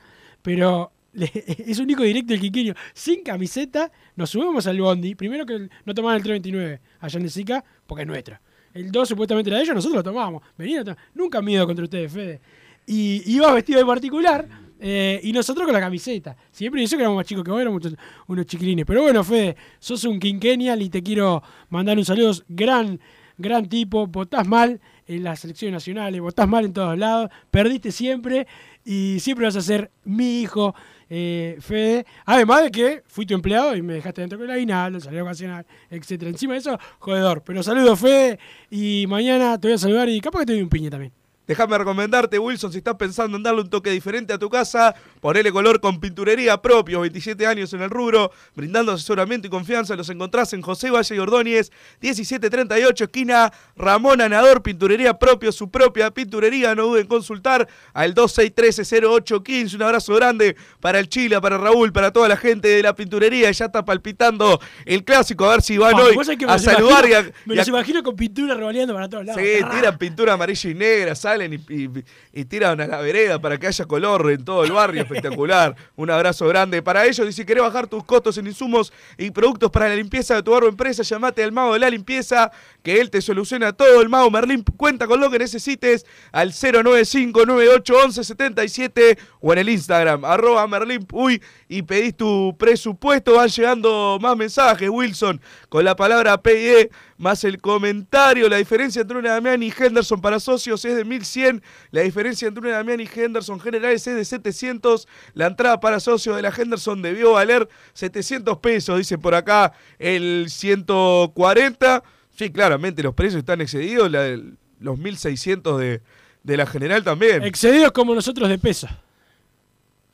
S2: Pero es un hijo directo del quinquenio. Sin camiseta, nos subimos al bondi. Primero que no tomaban el 329 allá en Sica, porque es nuestra. El 2 supuestamente era de ellos, nosotros lo tomábamos. Venían, to- nunca miedo contra ustedes, Fede. Y iba vestido de particular. eh, y nosotros con la camiseta. Siempre eso que éramos más chicos que vos, éramos muchos- unos chiquilines. Pero bueno, Fede, sos un quinquennial y te quiero mandar un saludo. Gran, gran tipo. Votás mal en las selecciones nacionales, votás mal en todos lados. Perdiste siempre y siempre vas a ser mi hijo, eh, Fede. Además de que fui tu empleado y me dejaste dentro con el aguinaldo, salario ocasional, etcétera. Encima de eso, jodedor. Pero saludo, Fede. Y mañana te voy a saludar y capaz que te doy un piña también.
S3: Déjame recomendarte, Wilson, si estás pensando en darle un toque diferente a tu casa, ponele color con pinturería propio, 27 años en el rubro, brindando asesoramiento y confianza. Los encontrás en José Valle y Ordóñez, 1738, esquina Ramón Anador, pinturería propio, su propia pinturería. No duden en consultar al 2613-0815. Un abrazo grande para el Chile, para Raúl, para toda la gente de la pinturería. Ya está palpitando el clásico, a ver si van hoy a saludar y a,
S2: Me
S3: y a-
S2: los imagino con pintura revoleando para todos lados.
S3: Sí, tiran pintura amarilla y negra, salen y, y- y tiran a la vereda para que haya color en todo el barrio, espectacular. Un abrazo grande para ellos. Y si querés bajar tus costos en insumos y productos para la limpieza de tu barrio o empresa, llamate al mago de la limpieza, que él te soluciona todo. El mago Merlín cuenta con lo que necesites al 095-9811-77 o en el Instagram, arroba Merlín Uy, y pedís tu presupuesto. Van llegando más mensajes, Wilson, con la palabra PIE más el comentario. La diferencia entre una Damián y Henderson para socios es de 1100. La diferencia entre una Damián y Henderson generales es de 700. La entrada para socios de la Henderson debió valer 700 pesos, dice por acá el 140. Sí, claramente los precios están excedidos. la- los 1600 de, de la general también.
S2: Excedidos como nosotros de peso.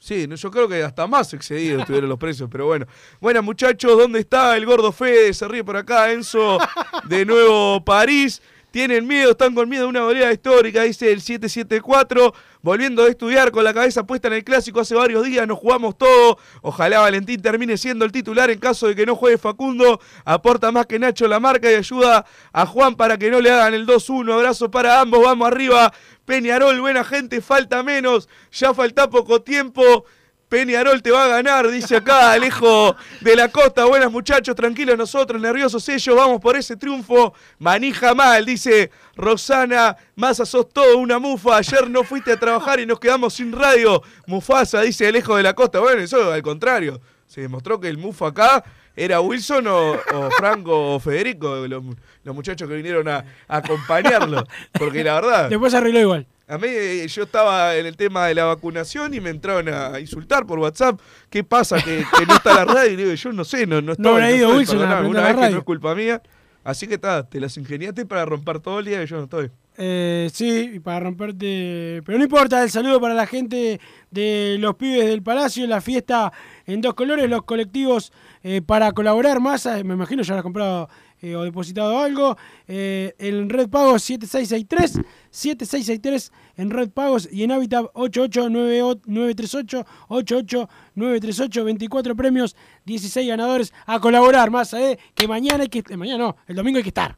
S3: Sí, yo creo que hasta más excedidos estuvieron los precios, pero bueno. Bueno, muchachos, ¿dónde está el gordo Fede? Se ríe por acá, Enzo, de nuevo París. Tienen miedo, están con miedo de una goleada histórica, dice el 774. Volviendo a estudiar con la cabeza puesta en el clásico hace varios días, nos jugamos todo. Ojalá Valentín termine siendo el titular en caso de que no juegue Facundo. Aporta más que Nacho la marca y ayuda a Juan para que no le hagan el 2-1. Abrazo para ambos, vamos arriba. Peñarol, buena gente, falta menos. Ya falta poco tiempo. Peñarol te va a ganar, dice acá Alejo de la Costa. Buenas muchachos, tranquilos nosotros, nerviosos ellos, vamos por ese triunfo. Manija mal, dice Rosana. Massa, sos todo una mufa. Ayer no fuiste a trabajar y nos quedamos sin radio. Mufasa, dice Alejo de la Costa. Bueno, eso al contrario. Se demostró que el mufa acá era Wilson o, Franco o Federico, los, muchachos que vinieron a, a acompañarlo. Porque la verdad.
S2: Después arregló igual.
S3: A mí, eh, yo estaba en el tema de la vacunación y me entraron a insultar por WhatsApp. ¿Qué pasa? Que, que no está la radio. Y digo, yo no sé, no, no estaba.
S2: habrá ido
S3: estoy,
S2: Wilson a
S3: una
S2: la
S3: vez que no es culpa mía. Así que está, te las ingeniaste para romper todo el día y yo no estoy.
S2: Eh, sí, y para romperte. Pero no importa, el saludo para la gente de los pibes del Palacio, la fiesta en dos colores, los colectivos eh, para colaborar más. Me imagino ya habrás comprado eh, o depositado algo. Eh, en Red Pagos 7663, 7663 en Red Pagos y en Habitat 88938, 88938, 24 premios, 16 ganadores. A colaborar más, eh, que mañana hay que. eh, Mañana no, el domingo hay que estar.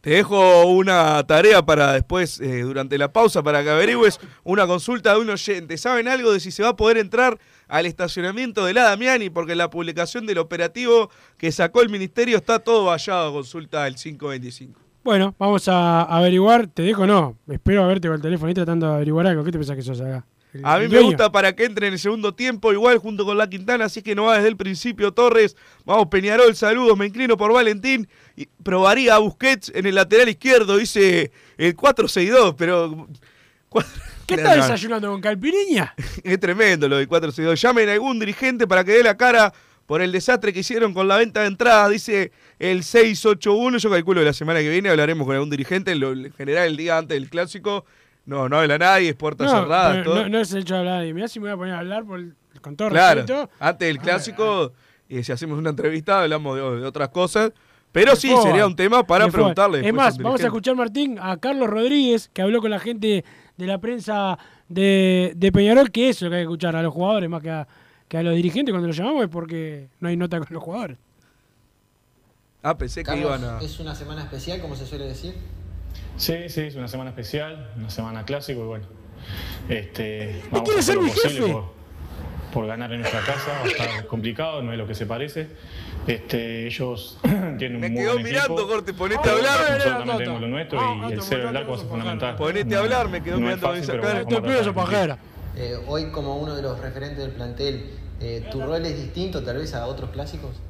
S3: Te dejo una tarea para después, eh, durante la pausa, para que averigües una consulta de un oyente. ¿Saben algo de si se va a poder entrar al estacionamiento de la Damiani? Porque la publicación del operativo que sacó el ministerio está todo vallado. Consulta el 525.
S2: Bueno, vamos a averiguar. Te dejo, no. Espero haberte con el teléfono y tratando de averiguar algo. ¿Qué te pensás que sos acá? El-
S3: A mí me gusta para que entre en el segundo tiempo, igual junto con la Quintana, así que no va desde el principio Torres. Vamos, Peñarol, saludos, me inclino por Valentín. Y probaría a Busquets en el lateral izquierdo, dice el 4-6-2, pero.
S2: ¿Qué
S3: No, no.
S2: desayunando con calpiriña?
S3: Es tremendo lo del 4-6-2. Llamen a algún dirigente para que dé la cara por el desastre que hicieron con la venta de entradas, dice el 681. Yo calculo que la semana que viene hablaremos con algún dirigente. Lo, en general, el día antes del clásico, no, no habla nadie, es puertas
S2: No,
S3: cerradas.
S2: pero
S3: todo.
S2: no, no es el hecho de hablar. Mirá si me voy a poner a hablar por el, con todo
S3: Claro,
S2: respeto.
S3: antes del clásico, y si hacemos una entrevista, hablamos de, de otras cosas. Pero sí, sería un tema para preguntarle.
S2: Es más, vamos a escuchar, Martín, a Carlos Rodríguez, que habló con la gente de la prensa de, de Peñarol, que es lo que hay que escuchar a los jugadores más que a, que a los dirigentes cuando los llamamos, es porque no hay nota con los jugadores.
S3: Ah, pensé que iban a.
S8: ¿Es una semana especial, como se suele decir?
S9: Sí, sí, es una semana especial, una semana clásico y bueno. Este, vamos
S2: quiere
S9: a hacer
S2: ser
S9: lo
S2: mi
S9: posible
S2: jefe?
S9: por, por ganar en nuestra casa, va a estar complicado, no es lo que se parece. Este, ellos tienen un
S3: Me
S9: muy
S3: quedó
S9: buen
S3: mirando,
S9: equipo.
S3: Corte, ponete a hablar.
S9: Nosotros también tenemos lo nuestro y el cero del arco va a ser fundamental.
S3: Ponete a hablar, me quedó
S9: No es
S3: mirando con
S9: fácil,
S3: esa
S9: pero bueno, vamos a tratar de cumplir.
S8: Eh, hoy, como uno de los referentes del plantel, eh, ¿tu rol es distinto tal vez a otros clásicos?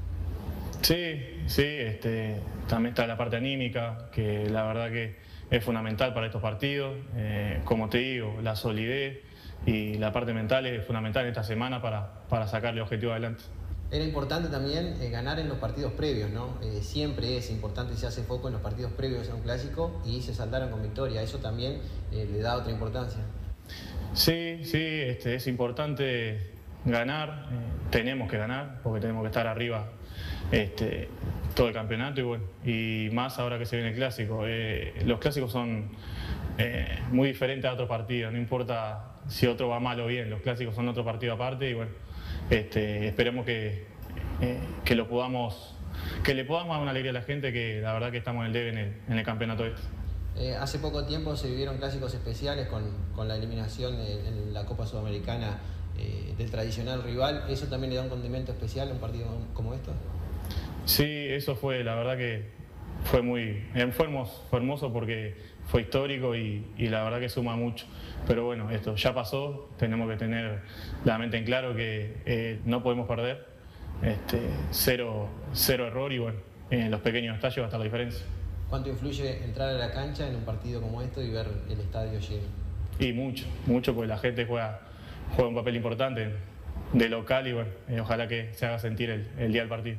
S9: Sí, sí, este, también está la parte anímica, que la verdad que es fundamental para estos partidos. Eh, como te digo, la solidez y la parte mental es fundamental esta semana para, para sacarle objetivo adelante.
S8: Era importante también eh, ganar en los partidos previos, ¿no? Eh, siempre es importante, se hace foco en los partidos previos a un clásico y se saldaron con victoria. Eso también le da otra importancia.
S9: Sí, sí, este, es importante ganar, tenemos que ganar, porque tenemos que estar arriba este, todo el campeonato y bueno, y más ahora que se viene el clásico. Eh, los clásicos son eh, muy diferentes a otros partidos, no importa si otro va mal o bien, los clásicos son otro partido aparte y bueno, este, esperemos que, eh, que lo podamos, que le podamos dar una alegría a la gente que la verdad que estamos en el debe en el, en el campeonato este.
S8: Hace poco tiempo se vivieron clásicos especiales con, con la eliminación de- en la Copa Sudamericana del tradicional rival. ¿Eso también le da un condimento especial a un partido como esto?
S9: Sí, eso fue, la verdad que fue muy, eh, fue hermoso, fue hermoso porque fue histórico y, y la verdad que suma mucho. Pero bueno, esto ya pasó, tenemos que tener la mente en claro que eh, no podemos perder, este, cero, cero error y bueno, en los pequeños detalles va a estar la diferencia.
S8: ¿Cuánto influye entrar a la cancha en un partido como esto y ver el estadio lleno?
S9: Y mucho, mucho, porque la gente juega, juega un papel importante de local y bueno, eh, ojalá que se haga sentir el, el día del partido.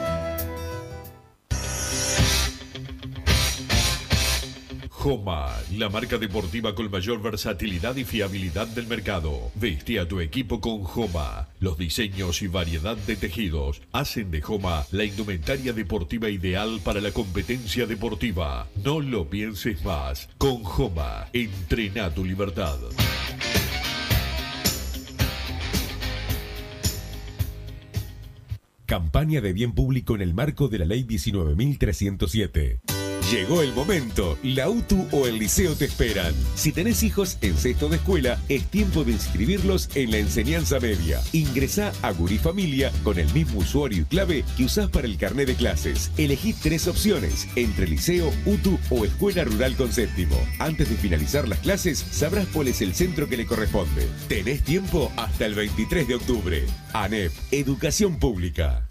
S5: Joma, la marca deportiva con mayor versatilidad y fiabilidad del mercado. Veste a tu equipo con Joma. Los diseños y variedad de tejidos hacen de Joma la indumentaria deportiva ideal para la competencia deportiva. No lo pienses más. Con Joma, entrena tu libertad.
S10: Campaña de bien público en el marco de la Ley 19.307. Llegó el momento. La UTU o el liceo te esperan. Si tenés hijos en sexto de escuela, es tiempo de inscribirlos en la enseñanza media. Ingresá a Gurí Familia con el mismo usuario y clave que usás para el carnet de clases. Elegí tres opciones entre liceo, UTU o escuela rural con séptimo. Antes de finalizar las clases, sabrás cuál es el centro que le corresponde. Tenés tiempo hasta el 23 de octubre. ANEP, Educación Pública.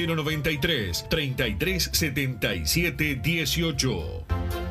S5: 093 33 77 18.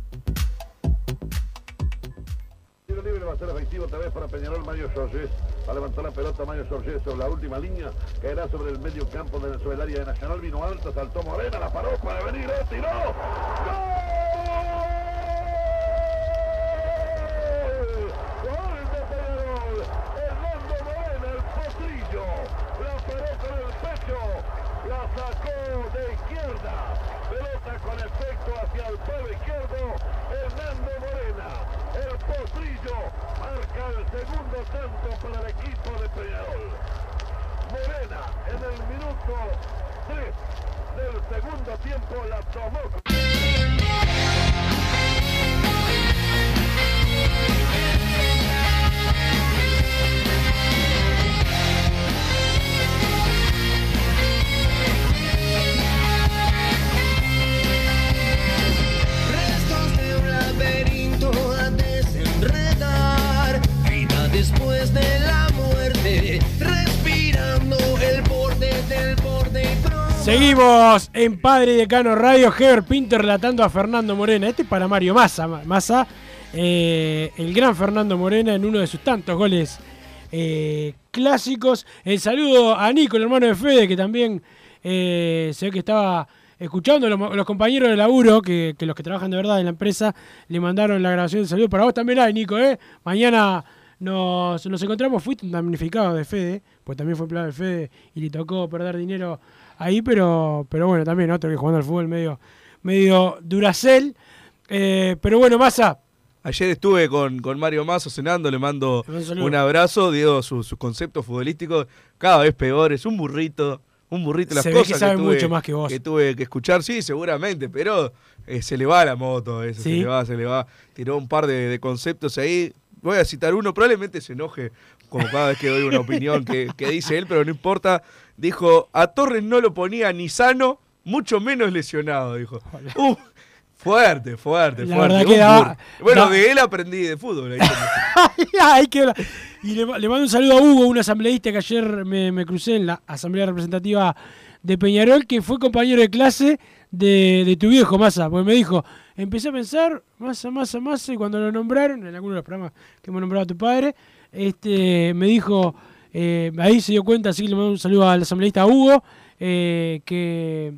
S11: Va a ser efectivo otra vez para Peñarol Mario Sorges. Va a levantar la pelota Mario Sorges sobre la última línea. Caerá sobre el medio campo de sobre el área de Nacional. Vino alto, saltó Morena, la paró para venir, eh, tiró. ¡Gol. La sacó de izquierda. Pelota con efecto hacia el palo izquierdo. Hernando Morena, el potrillo, marca el segundo tanto para el equipo de Peñarol. Morena en el minuto 3 del segundo tiempo la tomó.
S2: Seguimos en Padre Decano Radio. Heber Pinto relatando a Fernando Morena. Este es para Mario Massa. Massa, eh, el gran Fernando Morena en uno de sus tantos goles eh, clásicos. El saludo a Nico, el hermano de Fede, que también eh, se ve que estaba escuchando. Los, los compañeros de laburo, que, los que trabajan de verdad en la empresa, le mandaron la grabación del saludo. Para vos también hay, Nico. ¿eh? Mañana nos, nos encontramos. Fuiste damnificado de Fede, pues también fue empleado de Fede y le tocó perder dinero ahí, pero, pero bueno, también otro que jugando al fútbol medio, medio Duracel. Eh, pero bueno, Massa.
S3: Ayer estuve con, con Mario Mazo cenando, le mando
S2: un
S3: abrazo, digo, sus su conceptos futbolísticos cada vez peores, un burrito, un burrito, las
S2: Se ve
S3: cosas
S2: que sabe
S3: tuve,
S2: mucho más que vos.
S3: tuve que escuchar, sí, seguramente, pero eh, se le va la moto, eso, se
S2: ¿Sí?
S3: le va, se le va. Tiró un par de, de conceptos ahí, voy a citar uno, probablemente se enoje como cada vez que doy una opinión que, que dice él, pero no importa. Dijo, a Torres no lo ponía ni sano, mucho menos lesionado, dijo. Uh, fuerte, fuerte,
S2: La
S3: fuerte.
S2: que
S3: bueno,
S2: da-
S3: de él aprendí de fútbol. ahí
S2: qué- y le, le mando un saludo a Hugo, un asambleísta que ayer me, me crucé en la asamblea representativa de Peñarol, que fue compañero de clase de, de tu viejo, Massa. Porque me dijo, empecé a pensar, Massa, Massa, Massa, y cuando lo nombraron, en alguno de los programas que hemos nombrado a tu padre, este, me dijo, eh, ahí se dio cuenta, así que le mando un saludo al asambleísta Hugo, eh, que,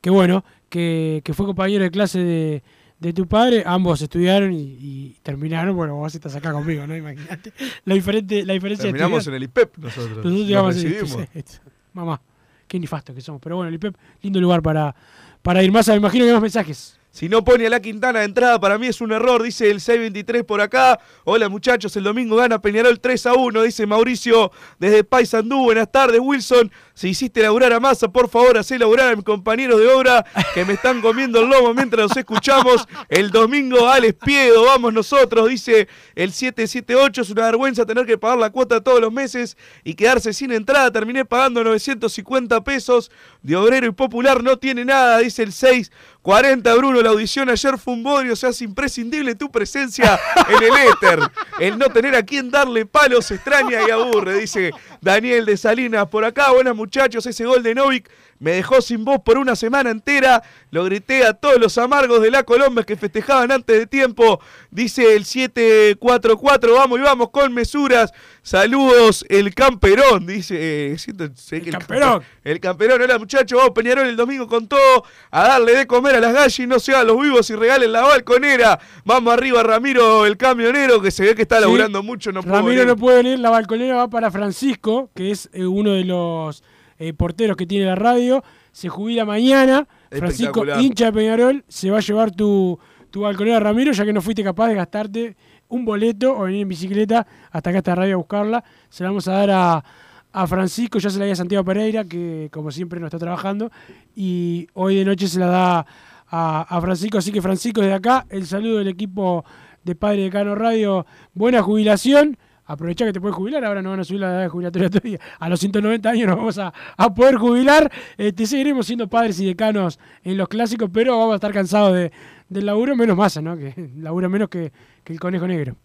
S2: que bueno, que, que fue compañero de clase de, de tu padre, ambos estudiaron y, y terminaron, bueno, vos estás acá conmigo, ¿no? Imagínate la, diferente, la diferencia de
S3: Terminamos en el IPEP nosotros.
S2: Nosotros
S3: Nos
S2: llegamos en-
S3: recibimos.
S2: sí, Mamá, qué nefastos que somos. Pero bueno, el IPEP, lindo lugar para, para ir más. Me imagino que hay más mensajes.
S3: Si no pone a la Quintana de entrada, para mí es un error, dice el 623 por acá. Hola muchachos, el domingo gana Peñarol 3 a 1, dice Mauricio desde Paysandú. Buenas tardes, Wilson. Si hiciste laburar a masa, por favor, hacé laburar a mis compañeros de obra que me están comiendo el lomo mientras los escuchamos. El domingo, Alex Piedo, vamos nosotros, dice el 778. Es una vergüenza tener que pagar la cuota todos los meses y quedarse sin entrada. Terminé pagando 950 pesos de obrero y popular. No tiene nada, dice el 640. Bruno, la audición ayer fue un bodrio. Se hace imprescindible tu presencia en el éter. El no tener a quien darle palos extraña y aburre, dice Daniel de Salinas. Por acá, buenas muchachos, ese gol de Novik me dejó sin voz por una semana entera. Lo grité a todos los amargos de la Colombia que festejaban antes de tiempo. Dice el 744. Vamos y vamos con mesuras. Saludos, el camperón. Dice. eh, siento- sé que el
S2: camperón.
S3: El camperón. Hola muchachos. Vamos Peñarol el domingo con todo. A darle de comer a las gallas y no se hagan los vivos y regalen la balconera. Vamos arriba, Ramiro, el camionero, que se ve que está
S2: Sí.
S3: laburando mucho. No
S2: Ramiro
S3: venir.
S2: no puede venir, la balconera va para Francisco, que es eh, uno de los eh, porteros que tiene la radio. Se jubila mañana. Francisco, hincha de Peñarol, se va a llevar tu, tu balconera Ramiro, ya que no fuiste capaz de gastarte un boleto o venir en bicicleta hasta acá esta radio a buscarla. Se la vamos a dar a, a Francisco, ya se la di a Santiago Pereira, que como siempre no está trabajando. Y hoy de noche se la da a, a Francisco. Así que Francisco, desde acá, el saludo del equipo de Padre de Cano Radio. Buena jubilación. Aprovecha que te puedes jubilar, ahora no van a subir la edad de jubilatoria todavía. A los 190 años nos vamos a, a poder jubilar. Este, seguiremos siendo padres y decanos en los clásicos, pero vamos a estar cansados de, del laburo, menos masa, ¿no? Que labura menos que, que el conejo negro.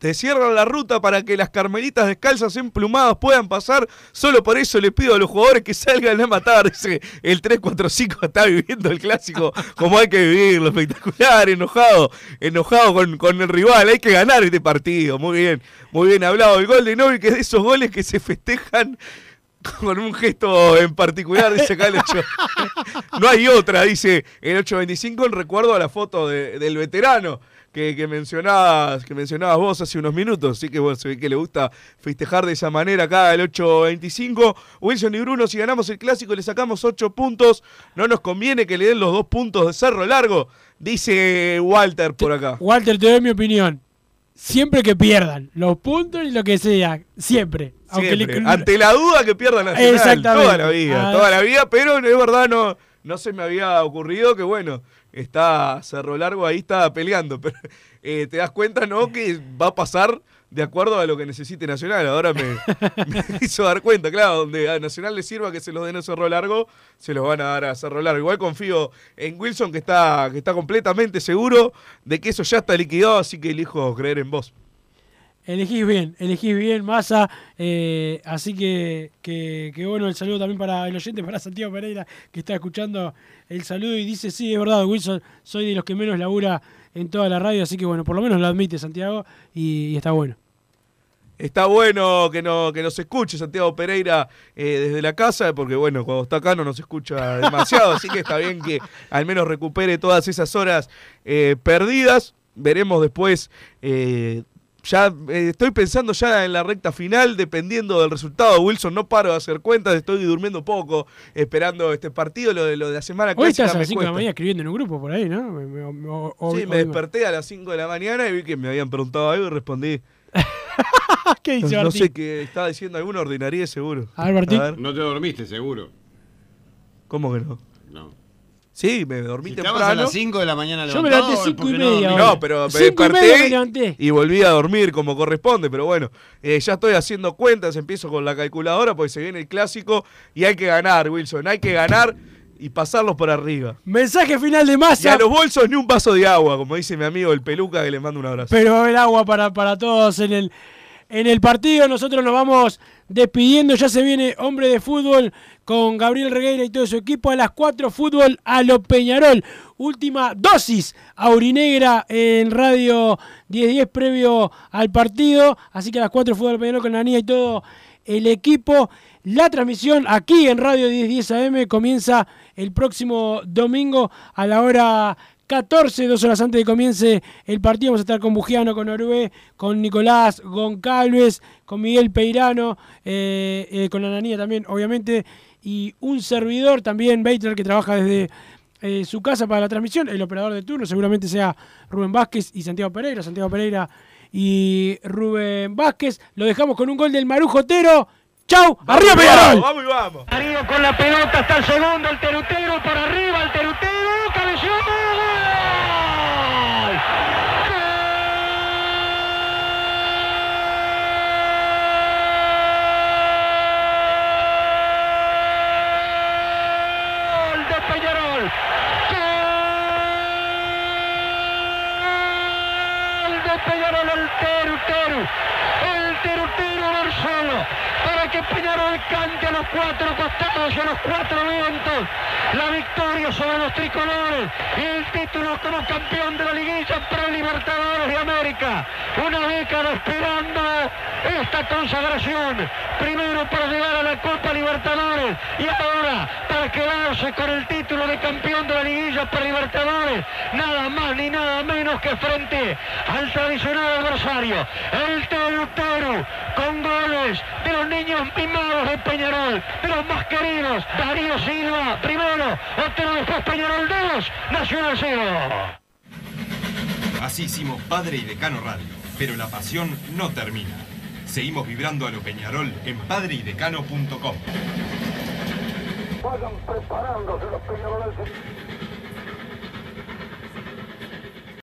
S3: Te cierran la ruta para que las carmelitas descalzas emplumadas puedan pasar. Solo por eso le pido a los jugadores que salgan a matar. Dice, el 3-4-5 está viviendo el clásico como hay que vivirlo. Espectacular, enojado, enojado con, con el rival. Hay que ganar este partido. Muy bien, muy bien hablado. El gol de Novi, que es de esos goles que se festejan con un gesto en particular, dice acá el 8. No hay otra, dice el 825 en recuerdo a la foto de- del veterano que, que mencionabas, que mencionabas vos hace unos minutos. Así que bueno, se ve que le gusta festejar de esa manera acá el 825. Wilson y Bruno, si ganamos el clásico le sacamos 8 puntos. No nos conviene que le den los dos puntos de cerro largo, dice Walter por acá.
S2: Walter, te doy mi opinión. Siempre que pierdan los puntos y lo que sea, siempre. Aunque le-
S3: Siempre. Ante la duda que pierda Nacional toda la vida,
S2: Ah.
S3: toda la vida, pero es verdad, no, no se me había ocurrido que bueno, está Cerro Largo ahí está peleando, pero eh, te das cuenta, ¿no? Que va a pasar de acuerdo a lo que necesite Nacional. Ahora me, me hizo dar cuenta, claro, donde a Nacional le sirva que se los den a Cerro Largo, se los van a dar a Cerro Largo. Igual confío en Wilson que está, que está completamente seguro de que eso ya está liquidado, así que elijo creer en vos.
S2: Elegís bien, elegís bien, Massa. eh, así que, que, que bueno, el saludo también para el oyente, para Santiago Pereira, que está escuchando el saludo y dice, sí, es verdad, Wilson, soy de los que menos labura en toda la radio, así que bueno, por lo menos lo admite Santiago y, y está bueno.
S3: Está bueno que, no, que nos escuche Santiago Pereira eh, desde la casa, porque bueno, cuando está acá no nos escucha demasiado, así que está bien que al menos recupere todas esas horas eh, perdidas. Veremos después, eh, ya eh, estoy pensando ya en la recta final, dependiendo del resultado. Wilson, no paro de hacer cuentas, estoy durmiendo poco, esperando este partido, lo de, lo de la semana
S2: Hoy
S3: clásica
S2: estás a las 5 de la mañana escribiendo en un grupo por ahí, ¿no? Me- me- me- o-
S3: Sí, me desperté a las 5 de la mañana y vi que me habían preguntado algo y respondí.
S2: ¿Qué dice
S3: no, no sé qué estaba diciendo alguna ordinaria seguro.
S2: A ver, Martín.
S12: No te dormiste, seguro.
S3: ¿Cómo que no?
S12: No.
S3: Sí, me dormí
S12: Si
S3: temprano.
S12: a las 5 de la mañana
S2: Yo me levanté
S12: es
S2: cinco y
S12: porque no
S2: media.
S3: No, pero me
S2: y
S3: desperté
S2: me
S3: y volví a dormir como corresponde, pero bueno, eh, ya estoy haciendo cuentas, empiezo con la calculadora porque se viene el clásico y hay que ganar, Wilson, hay que ganar y pasarlos por arriba.
S2: Mensaje final de
S3: Y
S2: Massa.
S3: a los bolsos ni un vaso de agua, como dice mi amigo el peluca que le mando un abrazo.
S2: Pero va a haber agua para, para todos en el, en el partido. Nosotros nos vamos despidiendo. Ya se viene hombre de fútbol con Gabriel Regueira y todo su equipo. A las 4 fútbol a lo Peñarol. Última dosis aurinegra en Radio 1010 previo al partido. Así que a las 4 fútbol a lo Peñarol con la niña y todo el equipo. La transmisión aquí en Radio 1010 AM comienza el próximo domingo a la hora 14, dos horas antes de que comience el partido. Vamos a estar con Bugiano, con Orué, con Nicolás Goncalves, con Miguel Peirano, eh, eh, con Ananía también, obviamente, y un servidor también, Baitler, que trabaja desde eh, su casa para la transmisión. El operador de turno seguramente sea Rubén Vázquez y Santiago Pereira. Santiago Pereira y Rubén Vázquez. Lo dejamos con un gol del Marujo Otero. ¡Chau! ¡Arriba Peñarol!
S3: Vamos y vamos.
S6: Darío con la pelota hasta el segundo, el terutero por arriba, el terutero, cabeció, ¡gol! ¡Gol de Peñarol! ¡Gol de Peñarol, el terutero! El terutero Marsolo para que Peñarol cante a los cuatro costados y a los cuatro vientos la victoria sobre los tricolores y el título como campeón de la liguilla pre-libertadores de América. Una década esperando esta consagración. Primero para llegar a la Copa Libertadores y ahora para quedarse con el título de campeón de la liguilla pre-libertadores. Nada más ni nada menos que frente al tradicional adversario. El Teru con goles de los niños mimados de Peñarol, de los más queridos. Darío Silva primero, Otero después Peñarol 2, Nacional 0.
S13: Así hicimos Padre y Decano Radio, pero la pasión no termina. Seguimos vibrando a lo Peñarol en padreidecano.com.
S11: Vayan preparándose los peñaroles.